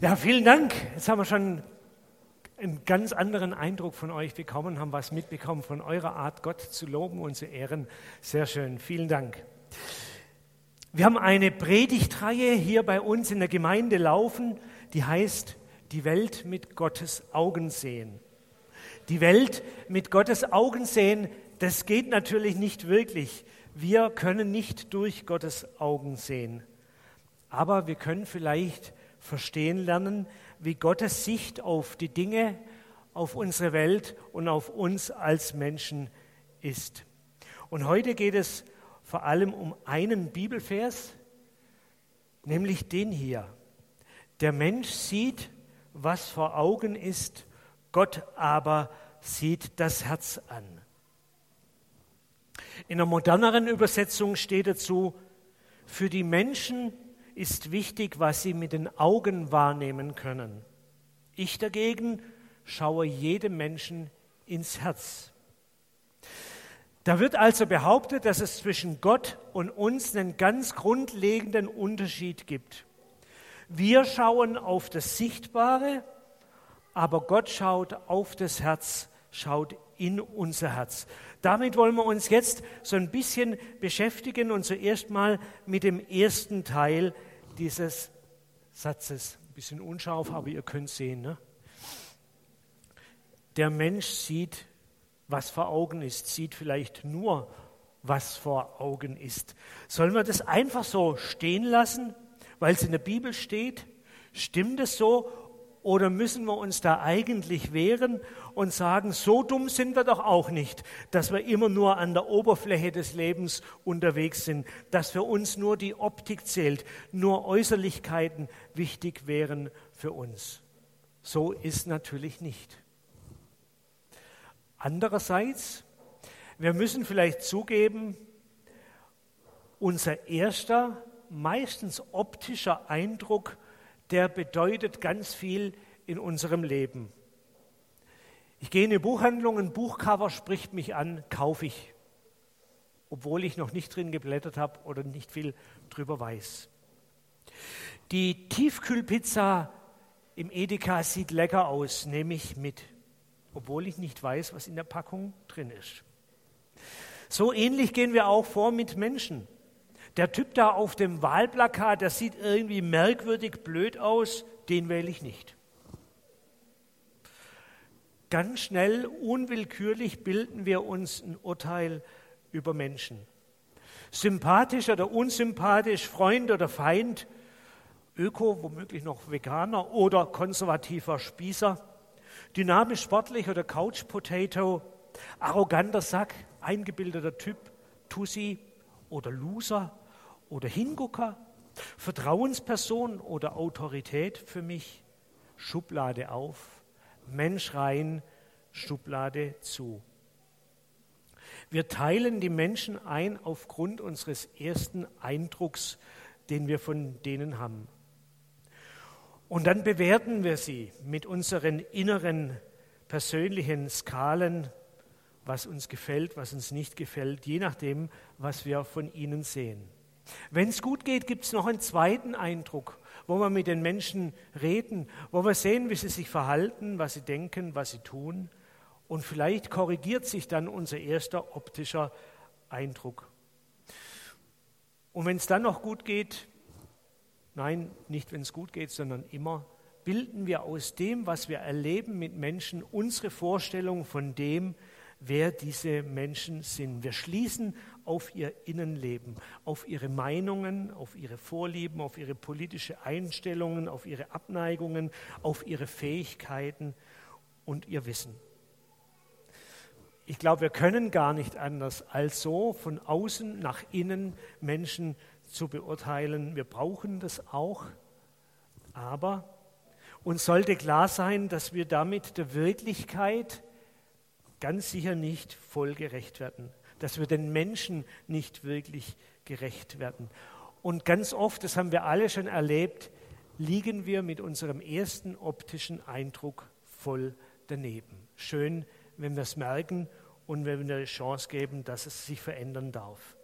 Ja, vielen Dank. Jetzt haben wir schon einen ganz anderen Eindruck von euch bekommen, haben was mitbekommen von eurer Art, Gott zu loben und zu ehren. Sehr schön. Vielen Dank. Wir haben eine Predigtreihe hier bei uns in der Gemeinde laufen, die heißt Die Welt mit Gottes Augen sehen. Die Welt mit Gottes Augen sehen, das geht natürlich nicht wirklich. Wir können nicht durch Gottes Augen sehen. Aber wir können vielleicht verstehen lernen, wie Gottes Sicht auf die Dinge, auf unsere Welt und auf uns als Menschen ist. Und heute geht es vor allem um einen Bibelvers, nämlich den hier. Der Mensch sieht, was vor Augen ist, Gott aber sieht das Herz an. In einer moderneren Übersetzung steht dazu, für die Menschen ist wichtig, was sie mit den Augen wahrnehmen können. Ich dagegen schaue jedem Menschen ins Herz. Da wird also behauptet, dass es zwischen Gott und uns einen ganz grundlegenden Unterschied gibt. Wir schauen auf das Sichtbare, aber Gott schaut auf das Herz, schaut in unser Herz. Damit wollen wir uns jetzt so ein bisschen beschäftigen und zuerst mal mit dem ersten Teil dieses Satzes. Ein bisschen unscharf, aber ihr könnt sehen. Ne? Der Mensch sieht, was vor Augen ist, sieht vielleicht nur, was vor Augen ist. Sollen wir das einfach so stehen lassen, weil es in der Bibel steht? Stimmt es so oder müssen wir uns da eigentlich wehren und sagen, so dumm sind wir doch auch nicht, dass wir immer nur an der Oberfläche des Lebens unterwegs sind, dass für uns nur die Optik zählt, nur Äußerlichkeiten wichtig wären für uns. So ist natürlich nicht. Andererseits, wir müssen vielleicht zugeben, unser erster, meistens optischer Eindruck der bedeutet ganz viel in unserem Leben. Ich gehe in eine Buchhandlung, ein Buchcover spricht mich an, kaufe ich, obwohl ich noch nicht drin geblättert habe oder nicht viel drüber weiß. Die Tiefkühlpizza im Edeka sieht lecker aus, nehme ich mit, obwohl ich nicht weiß, was in der Packung drin ist. So ähnlich gehen wir auch vor mit Menschen. Der Typ da auf dem Wahlplakat, der sieht irgendwie merkwürdig blöd aus, den wähle ich nicht. Ganz schnell, unwillkürlich bilden wir uns ein Urteil über Menschen. Sympathisch oder unsympathisch, Freund oder Feind, Öko, womöglich noch Veganer oder konservativer Spießer, dynamisch sportlich oder Couch Potato, arroganter Sack, eingebildeter Typ, Tussi oder Loser, oder Hingucker, Vertrauensperson oder Autorität für mich, Schublade auf, Mensch rein, Schublade zu. Wir teilen die Menschen ein aufgrund unseres ersten Eindrucks, den wir von denen haben. Und dann bewerten wir sie mit unseren inneren persönlichen Skalen, was uns gefällt, was uns nicht gefällt, je nachdem, was wir von ihnen sehen. Wenn es gut geht, gibt es noch einen zweiten Eindruck, wo wir mit den Menschen reden, wo wir sehen, wie sie sich verhalten, was sie denken, was sie tun. Und vielleicht korrigiert sich dann unser erster optischer Eindruck. Und wenn es dann noch gut geht, nein, nicht wenn es gut geht, sondern immer, bilden wir aus dem, was wir erleben mit Menschen, unsere Vorstellung von dem, wer diese Menschen sind. Wir schließen auf ihr Innenleben, auf ihre Meinungen, auf ihre Vorlieben, auf ihre politische Einstellungen, auf ihre Abneigungen, auf ihre Fähigkeiten und ihr Wissen. Ich glaube, wir können gar nicht anders, als so von außen nach innen Menschen zu beurteilen. Wir brauchen das auch, aber uns sollte klar sein, dass wir damit der Wirklichkeit ganz sicher nicht voll gerecht werden dass wir den Menschen nicht wirklich gerecht werden. Und ganz oft, das haben wir alle schon erlebt, liegen wir mit unserem ersten optischen Eindruck voll daneben. Schön, wenn wir es merken und wenn wir eine Chance geben, dass es sich verändern darf.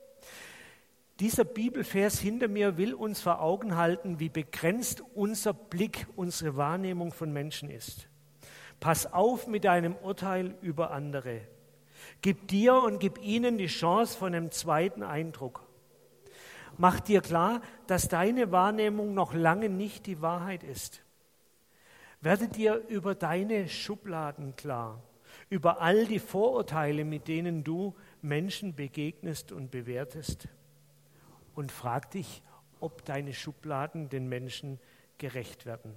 Dieser Bibelvers hinter mir will uns vor Augen halten, wie begrenzt unser Blick, unsere Wahrnehmung von Menschen ist. Pass auf mit deinem Urteil über andere. Gib dir und gib ihnen die Chance von einem zweiten Eindruck. Mach dir klar, dass deine Wahrnehmung noch lange nicht die Wahrheit ist. Werde dir über deine Schubladen klar, über all die Vorurteile, mit denen du Menschen begegnest und bewertest und frag dich, ob deine Schubladen den Menschen gerecht werden.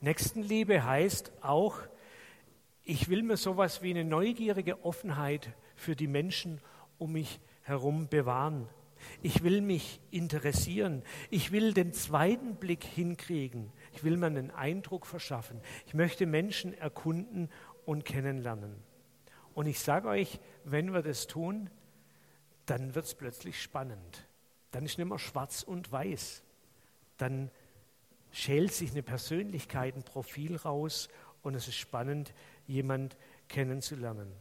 Nächstenliebe heißt auch, ich will mir sowas wie eine neugierige Offenheit für die Menschen um mich herum bewahren. Ich will mich interessieren. Ich will den zweiten Blick hinkriegen. Ich will mir einen Eindruck verschaffen. Ich möchte Menschen erkunden und kennenlernen. Und ich sage euch, wenn wir das tun, dann wird es plötzlich spannend. Dann ist nicht mehr schwarz und weiß. Dann schält sich eine Persönlichkeit, ein Profil raus und es ist spannend, jemand kennenzulernen.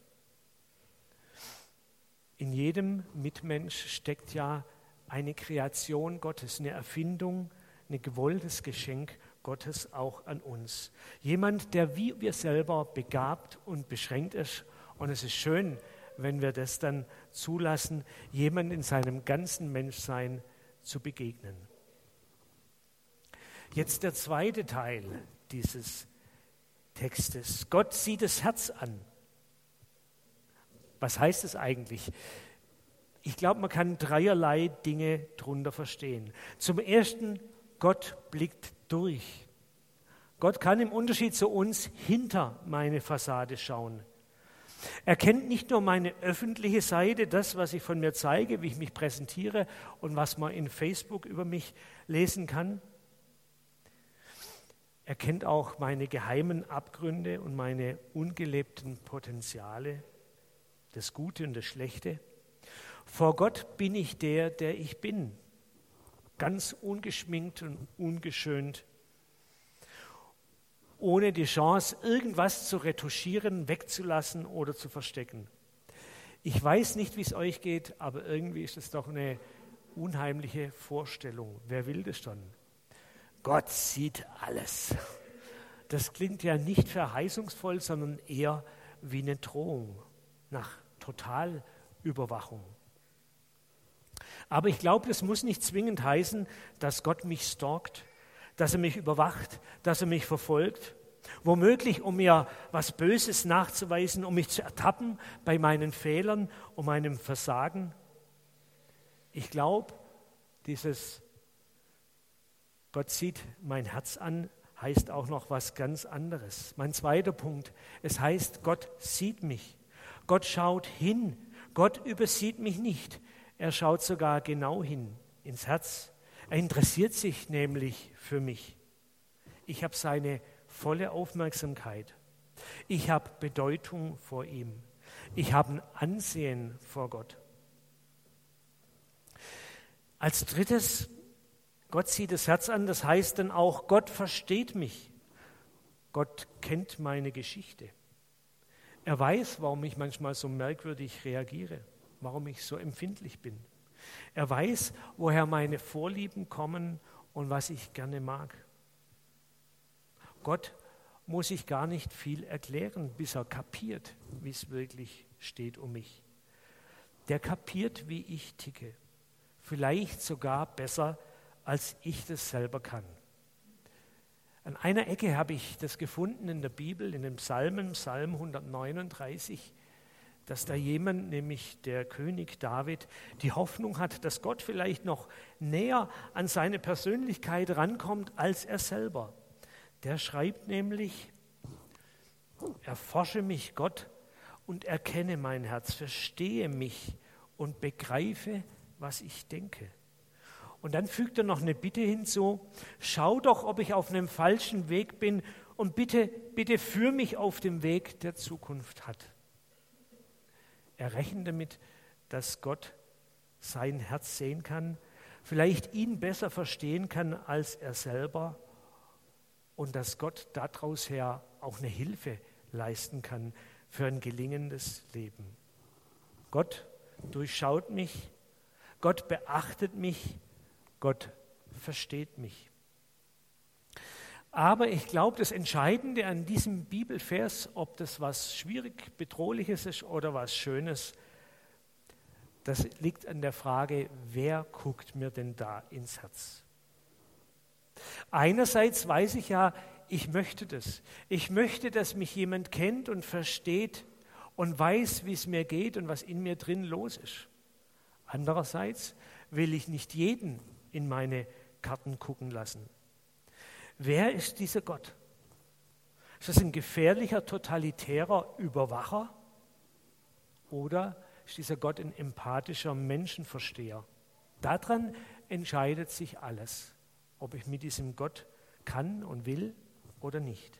In jedem Mitmensch steckt ja eine Kreation Gottes, eine Erfindung, ein gewolltes Geschenk Gottes auch an uns. Jemand, der wie wir selber begabt und beschränkt ist. Und es ist schön, wenn wir das dann zulassen, jemand in seinem ganzen Menschsein zu begegnen. Jetzt der zweite Teil dieses Textes. Gott sieht das Herz an. Was heißt es eigentlich? Ich glaube, man kann dreierlei Dinge darunter verstehen. Zum Ersten, Gott blickt durch. Gott kann im Unterschied zu uns hinter meine Fassade schauen. Er kennt nicht nur meine öffentliche Seite, das, was ich von mir zeige, wie ich mich präsentiere und was man in Facebook über mich lesen kann. Er kennt auch meine geheimen Abgründe und meine ungelebten Potenziale, das Gute und das Schlechte. Vor Gott bin ich der, der ich bin, ganz ungeschminkt und ungeschönt ohne die Chance, irgendwas zu retuschieren, wegzulassen oder zu verstecken. Ich weiß nicht, wie es euch geht, aber irgendwie ist es doch eine unheimliche Vorstellung. Wer will das schon? Gott sieht alles. Das klingt ja nicht verheißungsvoll, sondern eher wie eine Drohung nach Totalüberwachung. Aber ich glaube, das muss nicht zwingend heißen, dass Gott mich stalkt, dass er mich überwacht, dass er mich verfolgt. Womöglich, um mir was Böses nachzuweisen, um mich zu ertappen bei meinen Fehlern, um meinem Versagen. Ich glaube, dieses Gott sieht mein Herz an, heißt auch noch was ganz anderes. Mein zweiter Punkt, es heißt, Gott sieht mich. Gott schaut hin. Gott übersieht mich nicht. Er schaut sogar genau hin ins Herz. Er interessiert sich nämlich für mich. Ich habe seine volle Aufmerksamkeit. Ich habe Bedeutung vor ihm. Ich habe ein Ansehen vor Gott. Als drittes, Gott sieht das Herz an, das heißt dann auch, Gott versteht mich. Gott kennt meine Geschichte. Er weiß, warum ich manchmal so merkwürdig reagiere, warum ich so empfindlich bin. Er weiß, woher meine Vorlieben kommen und was ich gerne mag. Gott muss ich gar nicht viel erklären, bis er kapiert, wie es wirklich steht um mich. Der kapiert, wie ich ticke. Vielleicht sogar besser, als ich das selber kann. An einer Ecke habe ich das gefunden in der Bibel, in dem Psalmen, Psalm 139 dass da jemand, nämlich der König David, die Hoffnung hat, dass Gott vielleicht noch näher an seine Persönlichkeit rankommt als er selber. Der schreibt nämlich, erforsche mich Gott und erkenne mein Herz, verstehe mich und begreife, was ich denke. Und dann fügt er noch eine Bitte hinzu, schau doch, ob ich auf einem falschen Weg bin und bitte, bitte führ mich auf dem Weg der Zukunft hat. Er rechnet damit, dass Gott sein Herz sehen kann, vielleicht ihn besser verstehen kann als er selber und dass Gott daraus her auch eine Hilfe leisten kann für ein gelingendes Leben. Gott durchschaut mich, Gott beachtet mich, Gott versteht mich. Aber ich glaube, das Entscheidende an diesem Bibelvers, ob das was schwierig, bedrohliches ist oder was Schönes, das liegt an der Frage, wer guckt mir denn da ins Herz? Einerseits weiß ich ja, ich möchte das. Ich möchte, dass mich jemand kennt und versteht und weiß, wie es mir geht und was in mir drin los ist. Andererseits will ich nicht jeden in meine Karten gucken lassen. Wer ist dieser Gott? Ist das ein gefährlicher, totalitärer Überwacher? Oder ist dieser Gott ein empathischer Menschenversteher? Daran entscheidet sich alles, ob ich mit diesem Gott kann und will oder nicht.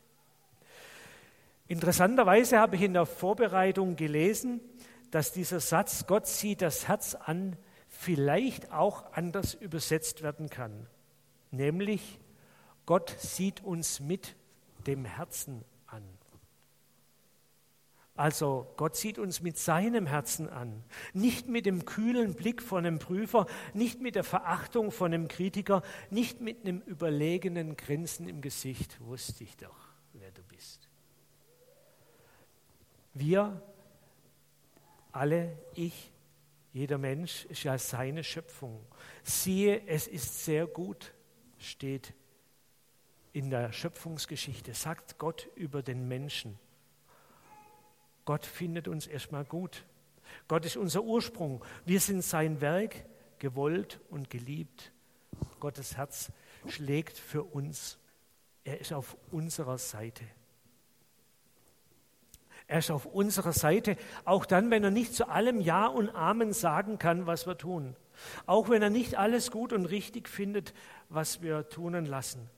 Interessanterweise habe ich in der Vorbereitung gelesen, dass dieser Satz, Gott sieht das Herz an, vielleicht auch anders übersetzt werden kann. Nämlich, Gott sieht uns mit dem Herzen an. Also Gott sieht uns mit seinem Herzen an, nicht mit dem kühlen Blick von einem Prüfer, nicht mit der Verachtung von einem Kritiker, nicht mit einem überlegenen Grinsen im Gesicht, wusste ich doch, wer du bist. Wir alle, ich, jeder Mensch ist ja seine Schöpfung. Siehe, es ist sehr gut, steht in der Schöpfungsgeschichte, sagt Gott über den Menschen. Gott findet uns erstmal gut. Gott ist unser Ursprung. Wir sind sein Werk, gewollt und geliebt. Gottes Herz schlägt für uns. Er ist auf unserer Seite. Er ist auf unserer Seite, auch dann, wenn er nicht zu allem Ja und Amen sagen kann, was wir tun. Auch wenn er nicht alles gut und richtig findet, was wir tun und lassen.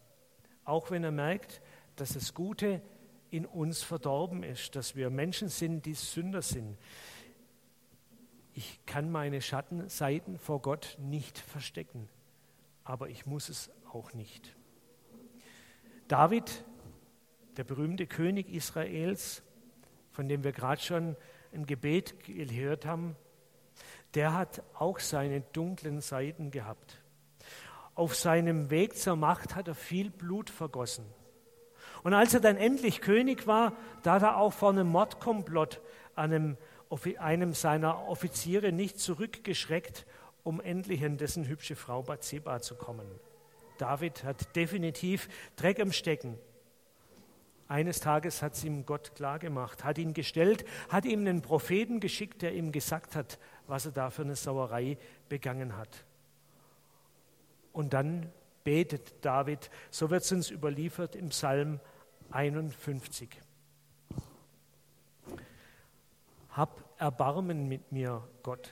Auch wenn er merkt, dass das Gute in uns verdorben ist, dass wir Menschen sind, die Sünder sind. Ich kann meine Schattenseiten vor Gott nicht verstecken, aber ich muss es auch nicht. David, der berühmte König Israels, von dem wir gerade schon ein Gebet gehört haben, der hat auch seine dunklen Seiten gehabt. Auf seinem Weg zur Macht hat er viel Blut vergossen. Und als er dann endlich König war, da hat er auch vor einem Mordkomplott einem, einem seiner Offiziere nicht zurückgeschreckt, um endlich an dessen hübsche Frau Bathseba zu kommen. David hat definitiv Dreck am Stecken. Eines Tages hat es ihm Gott klargemacht, hat ihn gestellt, hat ihm einen Propheten geschickt, der ihm gesagt hat, was er da für eine Sauerei begangen hat. Und dann betet David, so wird es uns überliefert im Psalm 51. Hab Erbarmen mit mir, Gott.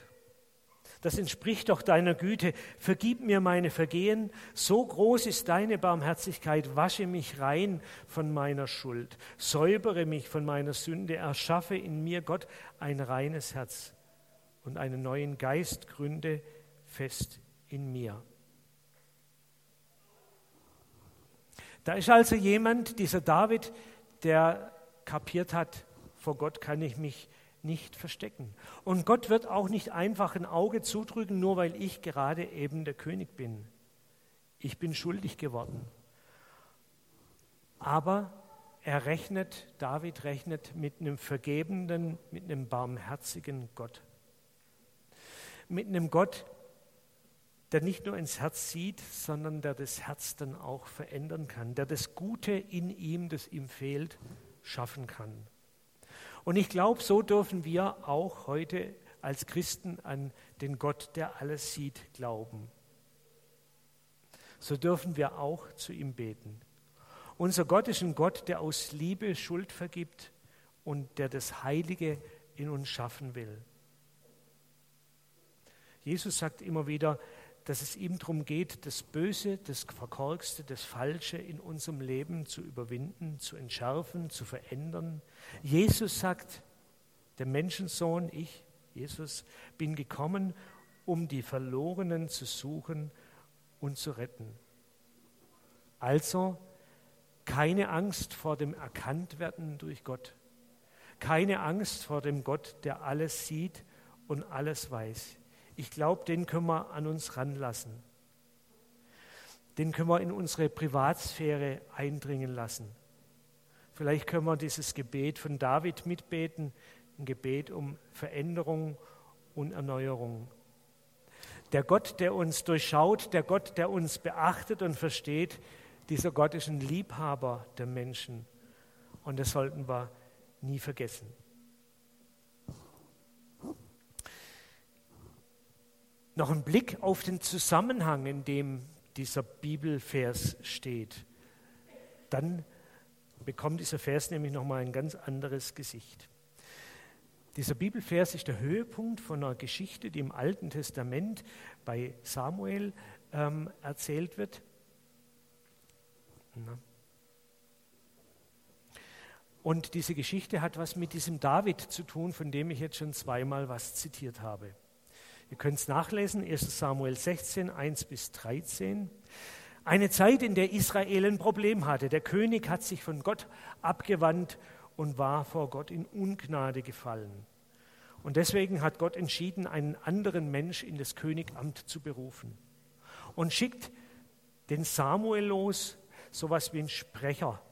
Das entspricht doch deiner Güte. Vergib mir meine Vergehen. So groß ist deine Barmherzigkeit. Wasche mich rein von meiner Schuld. Säubere mich von meiner Sünde. Erschaffe in mir, Gott, ein reines Herz und einen neuen Geist gründe fest in mir. Da ist also jemand, dieser David, der kapiert hat, vor Gott kann ich mich nicht verstecken. Und Gott wird auch nicht einfach ein Auge zudrücken, nur weil ich gerade eben der König bin. Ich bin schuldig geworden. Aber er rechnet, David rechnet mit einem vergebenden, mit einem barmherzigen Gott. Mit einem Gott, der nicht nur ins Herz sieht, sondern der das Herz dann auch verändern kann, der das Gute in ihm, das ihm fehlt, schaffen kann. Und ich glaube, so dürfen wir auch heute als Christen an den Gott, der alles sieht, glauben. So dürfen wir auch zu ihm beten. Unser Gott ist ein Gott, der aus Liebe Schuld vergibt und der das Heilige in uns schaffen will. Jesus sagt immer wieder, dass es ihm darum geht, das Böse, das Verkorkste, das Falsche in unserem Leben zu überwinden, zu entschärfen, zu verändern. Jesus sagt, der Menschensohn, ich, Jesus, bin gekommen, um die Verlorenen zu suchen und zu retten. Also keine Angst vor dem Erkanntwerden durch Gott, keine Angst vor dem Gott, der alles sieht und alles weiß. Ich glaube, den können wir an uns ranlassen. Den können wir in unsere Privatsphäre eindringen lassen. Vielleicht können wir dieses Gebet von David mitbeten, ein Gebet um Veränderung und Erneuerung. Der Gott, der uns durchschaut, der Gott, der uns beachtet und versteht, dieser Gott ist ein Liebhaber der Menschen. Und das sollten wir nie vergessen. Noch ein Blick auf den Zusammenhang, in dem dieser Bibelvers steht. Dann bekommt dieser Vers nämlich nochmal ein ganz anderes Gesicht. Dieser Bibelvers ist der Höhepunkt von einer Geschichte, die im Alten Testament bei Samuel ähm, erzählt wird. Und diese Geschichte hat was mit diesem David zu tun, von dem ich jetzt schon zweimal was zitiert habe. Ihr könnt es nachlesen, 1 Samuel 16, 1 bis 13. Eine Zeit, in der Israel ein Problem hatte. Der König hat sich von Gott abgewandt und war vor Gott in Ungnade gefallen. Und deswegen hat Gott entschieden, einen anderen Mensch in das Königamt zu berufen. Und schickt den Samuel los, sowas wie ein Sprecher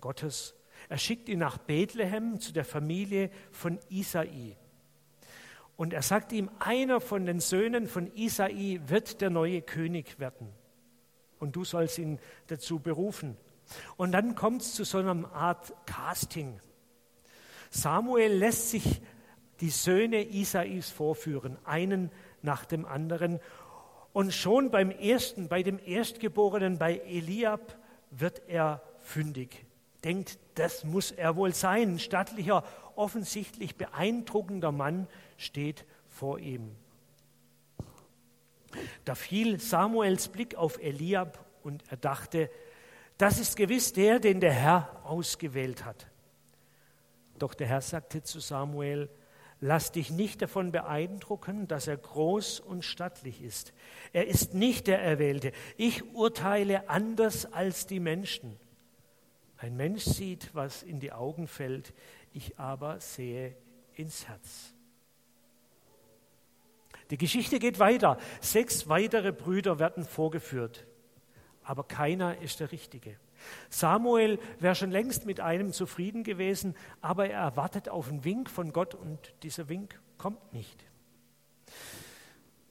Gottes. Er schickt ihn nach Bethlehem zu der Familie von Isai. Und er sagt ihm, einer von den Söhnen von Isai wird der neue König werden. Und du sollst ihn dazu berufen. Und dann kommt es zu so einer Art Casting. Samuel lässt sich die Söhne Isais vorführen, einen nach dem anderen. Und schon beim ersten, bei dem Erstgeborenen, bei Eliab, wird er fündig. Denkt, das muss er wohl sein. Ein stattlicher, offensichtlich beeindruckender Mann steht vor ihm. Da fiel Samuels Blick auf Eliab und er dachte, das ist gewiss der, den der Herr ausgewählt hat. Doch der Herr sagte zu Samuel, lass dich nicht davon beeindrucken, dass er groß und stattlich ist. Er ist nicht der Erwählte. Ich urteile anders als die Menschen. Ein Mensch sieht, was in die Augen fällt, ich aber sehe ins Herz. Die Geschichte geht weiter. Sechs weitere Brüder werden vorgeführt, aber keiner ist der Richtige. Samuel wäre schon längst mit einem zufrieden gewesen, aber er erwartet auf einen Wink von Gott und dieser Wink kommt nicht.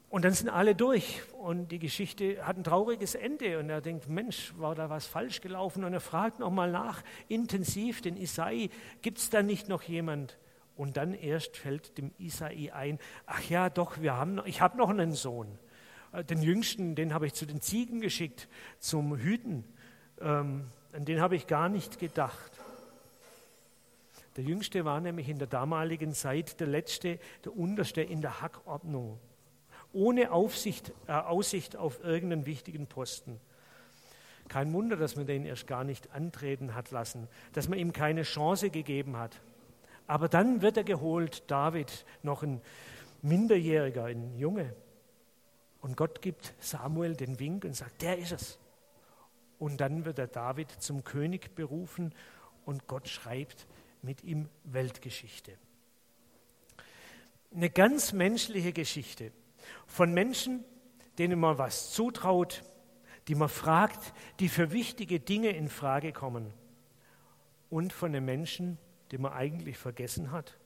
Und dann sind alle durch und die Geschichte hat ein trauriges Ende und er denkt, Mensch, war da was falsch gelaufen? Und er fragt nochmal nach, intensiv, den Isai, gibt es da nicht noch jemand? Und dann erst fällt dem Isai ein, ach ja, doch, wir haben, ich habe noch einen Sohn. Äh, den jüngsten, den habe ich zu den Ziegen geschickt, zum Hüten. Ähm, an den habe ich gar nicht gedacht. Der jüngste war nämlich in der damaligen Zeit der letzte, der unterste in der Hackordnung, ohne Aufsicht, äh, Aussicht auf irgendeinen wichtigen Posten. Kein Wunder, dass man den erst gar nicht antreten hat lassen, dass man ihm keine Chance gegeben hat. Aber dann wird er geholt, David, noch ein Minderjähriger, ein Junge. Und Gott gibt Samuel den Wink und sagt, der ist es. Und dann wird er David zum König berufen und Gott schreibt mit ihm Weltgeschichte. Eine ganz menschliche Geschichte von Menschen, denen man was zutraut, die man fragt, die für wichtige Dinge in Frage kommen. Und von den Menschen, den man eigentlich vergessen hat,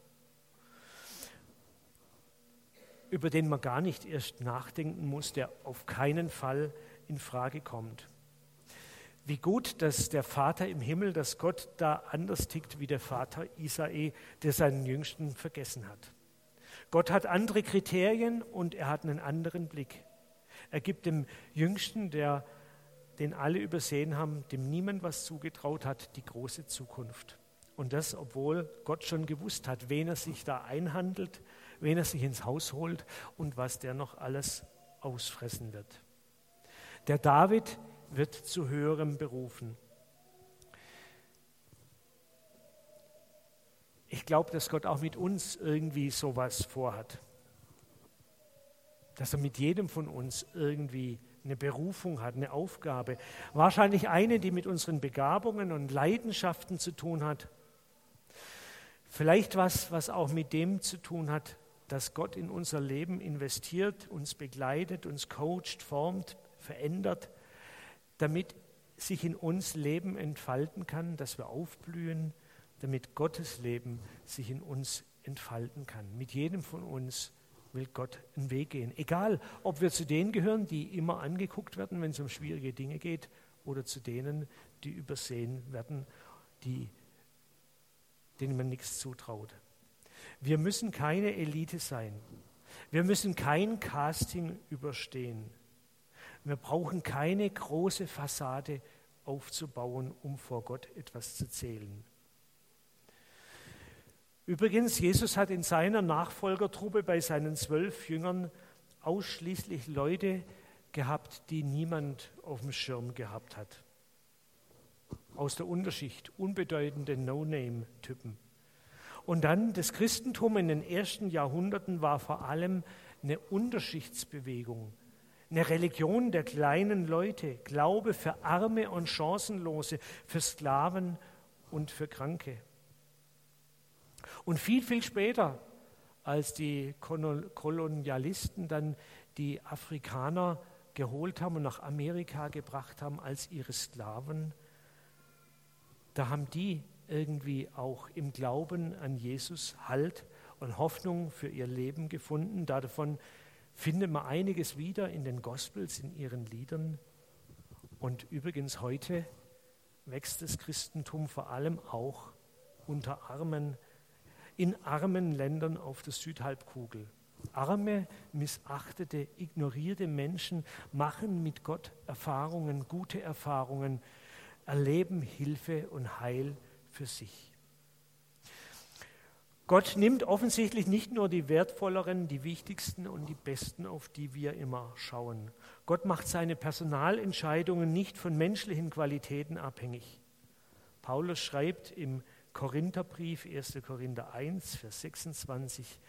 über den man gar nicht erst nachdenken muss, der auf keinen Fall in Frage kommt. Wie gut, dass der Vater im Himmel, dass Gott da anders tickt wie der Vater Isai, der seinen Jüngsten vergessen hat. Gott hat andere Kriterien und er hat einen anderen Blick. Er gibt dem Jüngsten, der den alle übersehen haben, dem niemand was zugetraut hat, die große Zukunft. Und das, obwohl Gott schon gewusst hat, wen er sich da einhandelt, wen er sich ins Haus holt und was der noch alles ausfressen wird. Der David wird zu höherem berufen. Ich glaube, dass Gott auch mit uns irgendwie sowas vorhat. Dass er mit jedem von uns irgendwie eine Berufung hat, eine Aufgabe. Wahrscheinlich eine, die mit unseren Begabungen und Leidenschaften zu tun hat. Vielleicht was, was auch mit dem zu tun hat, dass Gott in unser Leben investiert, uns begleitet, uns coacht, formt, verändert, damit sich in uns Leben entfalten kann, dass wir aufblühen, damit Gottes Leben sich in uns entfalten kann. Mit jedem von uns will Gott einen Weg gehen. Egal, ob wir zu denen gehören, die immer angeguckt werden, wenn es um schwierige Dinge geht, oder zu denen, die übersehen werden, die, denen man nichts zutraut. Wir müssen keine Elite sein. Wir müssen kein Casting überstehen. Wir brauchen keine große Fassade aufzubauen, um vor Gott etwas zu zählen. Übrigens, Jesus hat in seiner Nachfolgertruppe bei seinen zwölf Jüngern ausschließlich Leute gehabt, die niemand auf dem Schirm gehabt hat. Aus der Unterschicht, unbedeutende No-Name-Typen. Und dann das Christentum in den ersten Jahrhunderten war vor allem eine Unterschichtsbewegung, eine Religion der kleinen Leute, Glaube für Arme und Chancenlose, für Sklaven und für Kranke. Und viel, viel später, als die Kolonialisten dann die Afrikaner geholt haben und nach Amerika gebracht haben als ihre Sklaven, da haben die irgendwie auch im Glauben an Jesus Halt und Hoffnung für ihr Leben gefunden. Davon findet man einiges wieder in den Gospels, in ihren Liedern. Und übrigens heute wächst das Christentum vor allem auch unter armen, in armen Ländern auf der Südhalbkugel. Arme, missachtete, ignorierte Menschen machen mit Gott Erfahrungen, gute Erfahrungen, erleben Hilfe und Heil für sich. Gott nimmt offensichtlich nicht nur die wertvolleren, die wichtigsten und die besten, auf die wir immer schauen. Gott macht seine Personalentscheidungen nicht von menschlichen Qualitäten abhängig. Paulus schreibt im Korintherbrief 1. Korinther 1, Vers 26,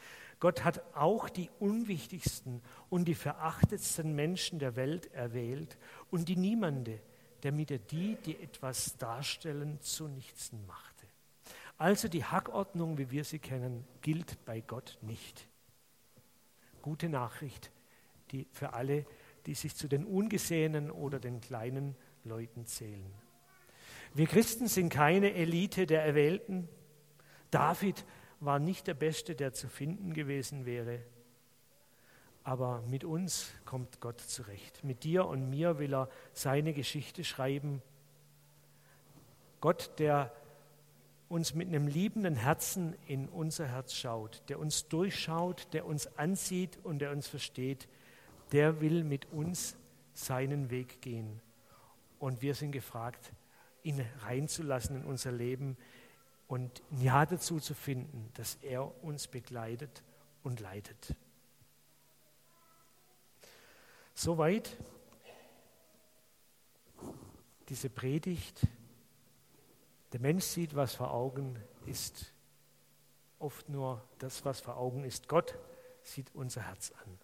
Gott hat auch die unwichtigsten und die verachtetsten Menschen der Welt erwählt und die niemande, damit er die, die etwas darstellen, zu nichts macht. Also die Hackordnung, wie wir sie kennen, gilt bei Gott nicht. Gute Nachricht die für alle, die sich zu den ungesehenen oder den kleinen Leuten zählen. Wir Christen sind keine Elite der Erwählten. David war nicht der Beste, der zu finden gewesen wäre. Aber mit uns kommt Gott zurecht. Mit dir und mir will er seine Geschichte schreiben. Gott, der uns mit einem liebenden Herzen in unser Herz schaut, der uns durchschaut, der uns ansieht und der uns versteht, der will mit uns seinen Weg gehen. Und wir sind gefragt, ihn reinzulassen in unser Leben und ein Ja dazu zu finden, dass er uns begleitet und leitet. Soweit diese Predigt der Mensch sieht, was vor Augen ist. Oft nur das, was vor Augen ist. Gott sieht unser Herz an.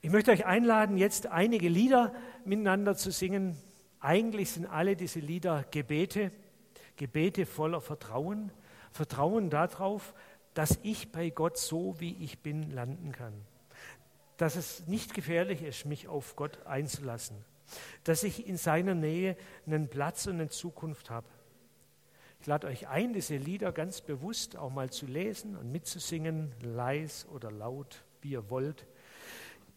Ich möchte euch einladen, jetzt einige Lieder miteinander zu singen. Eigentlich sind alle diese Lieder Gebete, Gebete voller Vertrauen, Vertrauen darauf, dass ich bei Gott so, wie ich bin, landen kann. Dass es nicht gefährlich ist, mich auf Gott einzulassen dass ich in seiner Nähe einen Platz und eine Zukunft habe. Ich lade euch ein, diese Lieder ganz bewusst auch mal zu lesen und mitzusingen, leis oder laut, wie ihr wollt.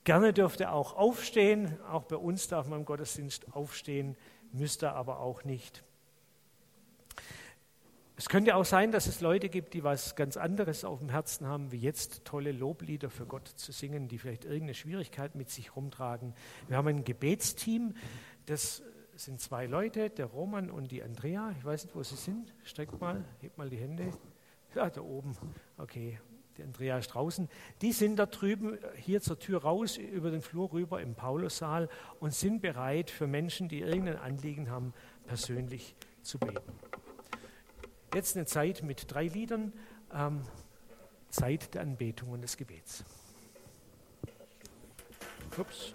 Gerne dürft ihr auch aufstehen, auch bei uns darf man im Gottesdienst aufstehen, müsst ihr aber auch nicht. Es könnte auch sein, dass es Leute gibt, die was ganz anderes auf dem Herzen haben, wie jetzt tolle Loblieder für Gott zu singen, die vielleicht irgendeine Schwierigkeit mit sich rumtragen. Wir haben ein Gebetsteam, das sind zwei Leute, der Roman und die Andrea. Ich weiß nicht, wo sie sind. Streckt mal, hebt mal die Hände. Ja, da oben. Okay, die Andrea ist draußen. Die sind da drüben hier zur Tür raus, über den Flur rüber im Paulussaal und sind bereit, für Menschen, die irgendein Anliegen haben, persönlich zu beten. Jetzt eine Zeit mit drei Liedern, ähm, Zeit der Anbetung und des Gebets. Ups.